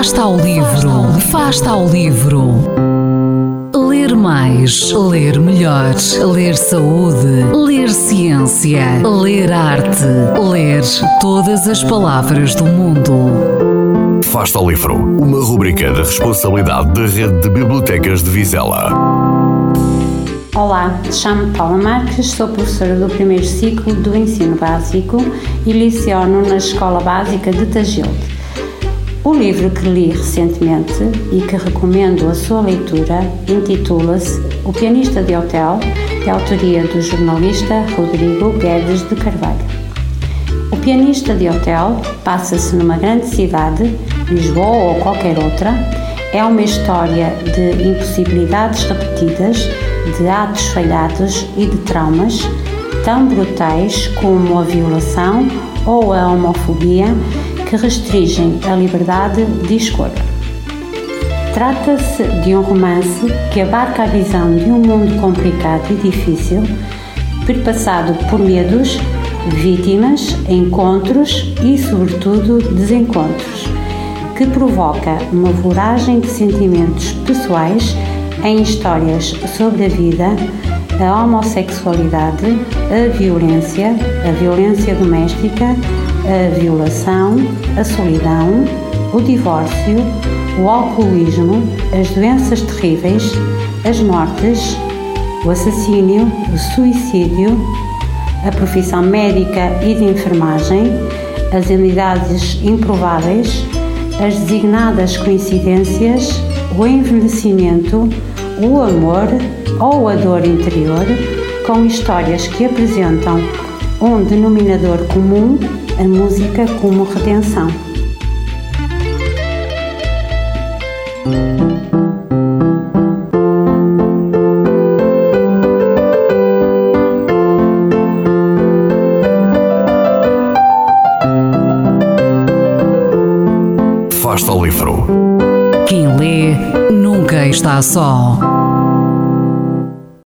Fasta ao livro, fasta ao livro. Ler mais, ler melhor, ler saúde, ler ciência, ler arte, ler todas as palavras do mundo. Fasta ao livro, uma rubrica da responsabilidade da Rede de Bibliotecas de Vizela. Olá, chamo-me Paula Marques, sou professora do primeiro ciclo do ensino básico e liciono na Escola Básica de Tagilde. O livro que li recentemente e que recomendo a sua leitura intitula-se O Pianista de Hotel, de autoria do jornalista Rodrigo Guedes de Carvalho. O Pianista de Hotel passa-se numa grande cidade, Lisboa ou qualquer outra, é uma história de impossibilidades repetidas, de atos falhados e de traumas tão brutais como a violação ou a homofobia que restringem a liberdade de escolha. Trata-se de um romance que abarca a visão de um mundo complicado e difícil, perpassado por medos, vítimas, encontros e, sobretudo, desencontros, que provoca uma voragem de sentimentos pessoais em histórias sobre a vida, a homossexualidade, a violência, a violência doméstica, a violação, a solidão, o divórcio, o alcoolismo, as doenças terríveis, as mortes, o assassínio, o suicídio, a profissão médica e de enfermagem, as unidades improváveis, as designadas coincidências, o envelhecimento, o amor ou a dor interior, com histórias que apresentam um denominador comum a música como redenção. Fasta ao livro. Quem lê nunca está só.